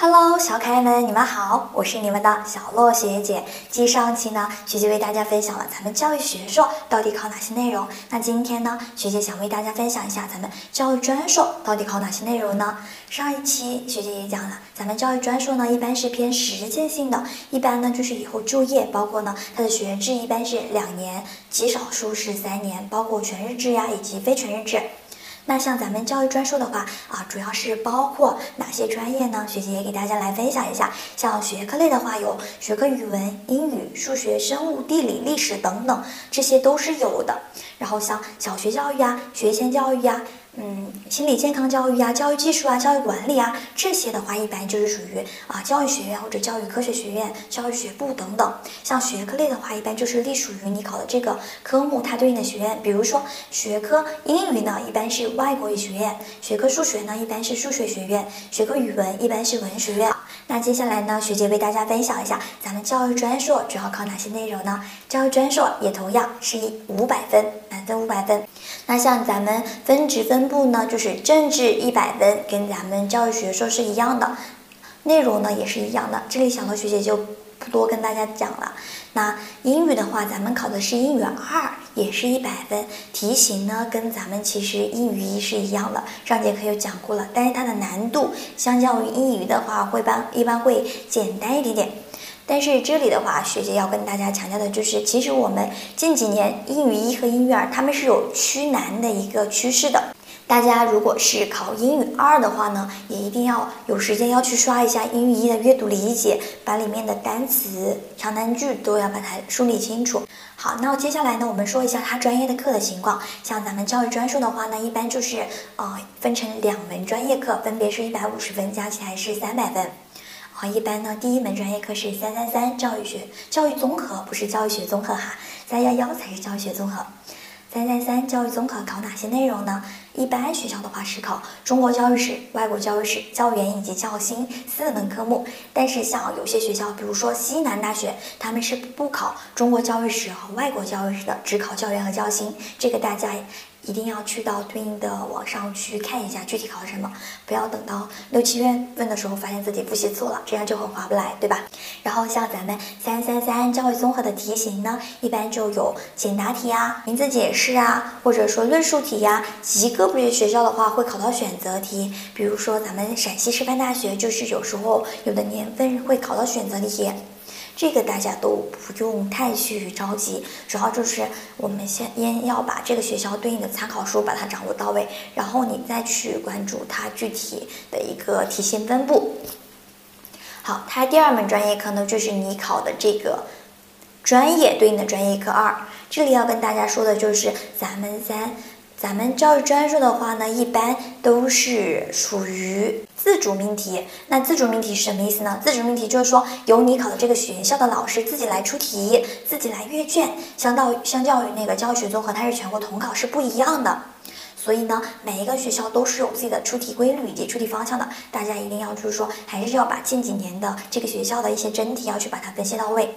Hello，小可爱们，你们好，我是你们的小洛学姐。继上期呢，学姐为大家分享了咱们教育学硕到底考哪些内容。那今天呢，学姐想为大家分享一下咱们教育专硕到底考哪些内容呢？上一期学姐也讲了，咱们教育专硕呢，一般是偏实践性的，一般呢就是以后就业，包括呢它的学制一般是两年，极少数是三年，包括全日制呀以及非全日制。那像咱们教育专硕的话啊，主要是包括哪些专业呢？学姐也给大家来分享一下。像学科类的话，有学科语文、英语、数学、生物、地理、历史等等，这些都是有的。然后像小学教育呀、学前教育呀。嗯，心理健康教育啊，教育技术啊，教育管理啊，这些的话一般就是属于啊教育学院或者教育科学学院、教育学部等等。像学科类的话，一般就是隶属于你考的这个科目它对应的学院。比如说学科英语呢，一般是外国语学院；学科数学呢，一般是数学学院；学科语文一般是文学院。那接下来呢，学姐为大家分享一下咱们教育专硕主要考哪些内容呢？教育专硕也同样是以五百分，满分五百分。那像咱们分值分布呢，就是政治一百分，跟咱们教育学硕是一样的，内容呢也是一样的。这里小罗学姐就不多跟大家讲了。那英语的话，咱们考的是英语二，也是一百分，题型呢跟咱们其实英语一是一样的，上节课有讲过了。但是它的难度相较于英语的话，会般一般会简单一点点。但是这里的话，学姐要跟大家强调的就是，其实我们近几年英语一和英语二，他们是有趋难的一个趋势的。大家如果是考英语二的话呢，也一定要有时间要去刷一下英语一的阅读理解，把里面的单词、长难句都要把它梳理清楚。好，那接下来呢，我们说一下它专业的课的情况。像咱们教育专硕的话呢，一般就是呃分成两门专业课，分别是一百五十分，加起来是三百分。啊，一般呢，第一门专业课是三三三教育学教育综合，不是教育学综合哈，三幺幺才是教育学综合。三三三教育综合考哪些内容呢？一般学校的话是考中国教育史、外国教育史、教员以及教心四门科目。但是像有些学校，比如说西南大学，他们是不考中国教育史和外国教育史的，只考教员和教心。这个大家。一定要去到对应的网上去看一下具体考什么，不要等到六七月份的时候发现自己复习错了，这样就很划不来，对吧？然后像咱们三三三教育综合的题型呢，一般就有简答题啊、名词解释啊，或者说论述题呀。极个别学校的话会考到选择题，比如说咱们陕西师范大学就是有时候有的年份会考到选择题。这个大家都不用太去着急，主要就是我们先先要把这个学校对应的参考书把它掌握到位，然后你再去关注它具体的一个题型分布。好，它第二门专业课呢，就是你考的这个专业对应的专业课二。这里要跟大家说的就是咱们三。咱们教育专硕的话呢，一般都是属于自主命题。那自主命题是什么意思呢？自主命题就是说，由你考的这个学校的老师自己来出题，自己来阅卷。相到相较于那个教学综合，它是全国统考，是不一样的。所以呢，每一个学校都是有自己的出题规律以及出题方向的。大家一定要就是说，还是要把近几年的这个学校的一些真题要去把它分析到位。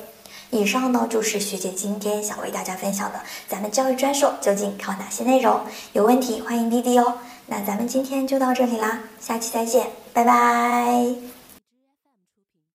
以上呢就是学姐今天想为大家分享的，咱们教育专硕究竟考哪些内容？有问题欢迎滴滴哦。那咱们今天就到这里啦，下期再见，拜拜。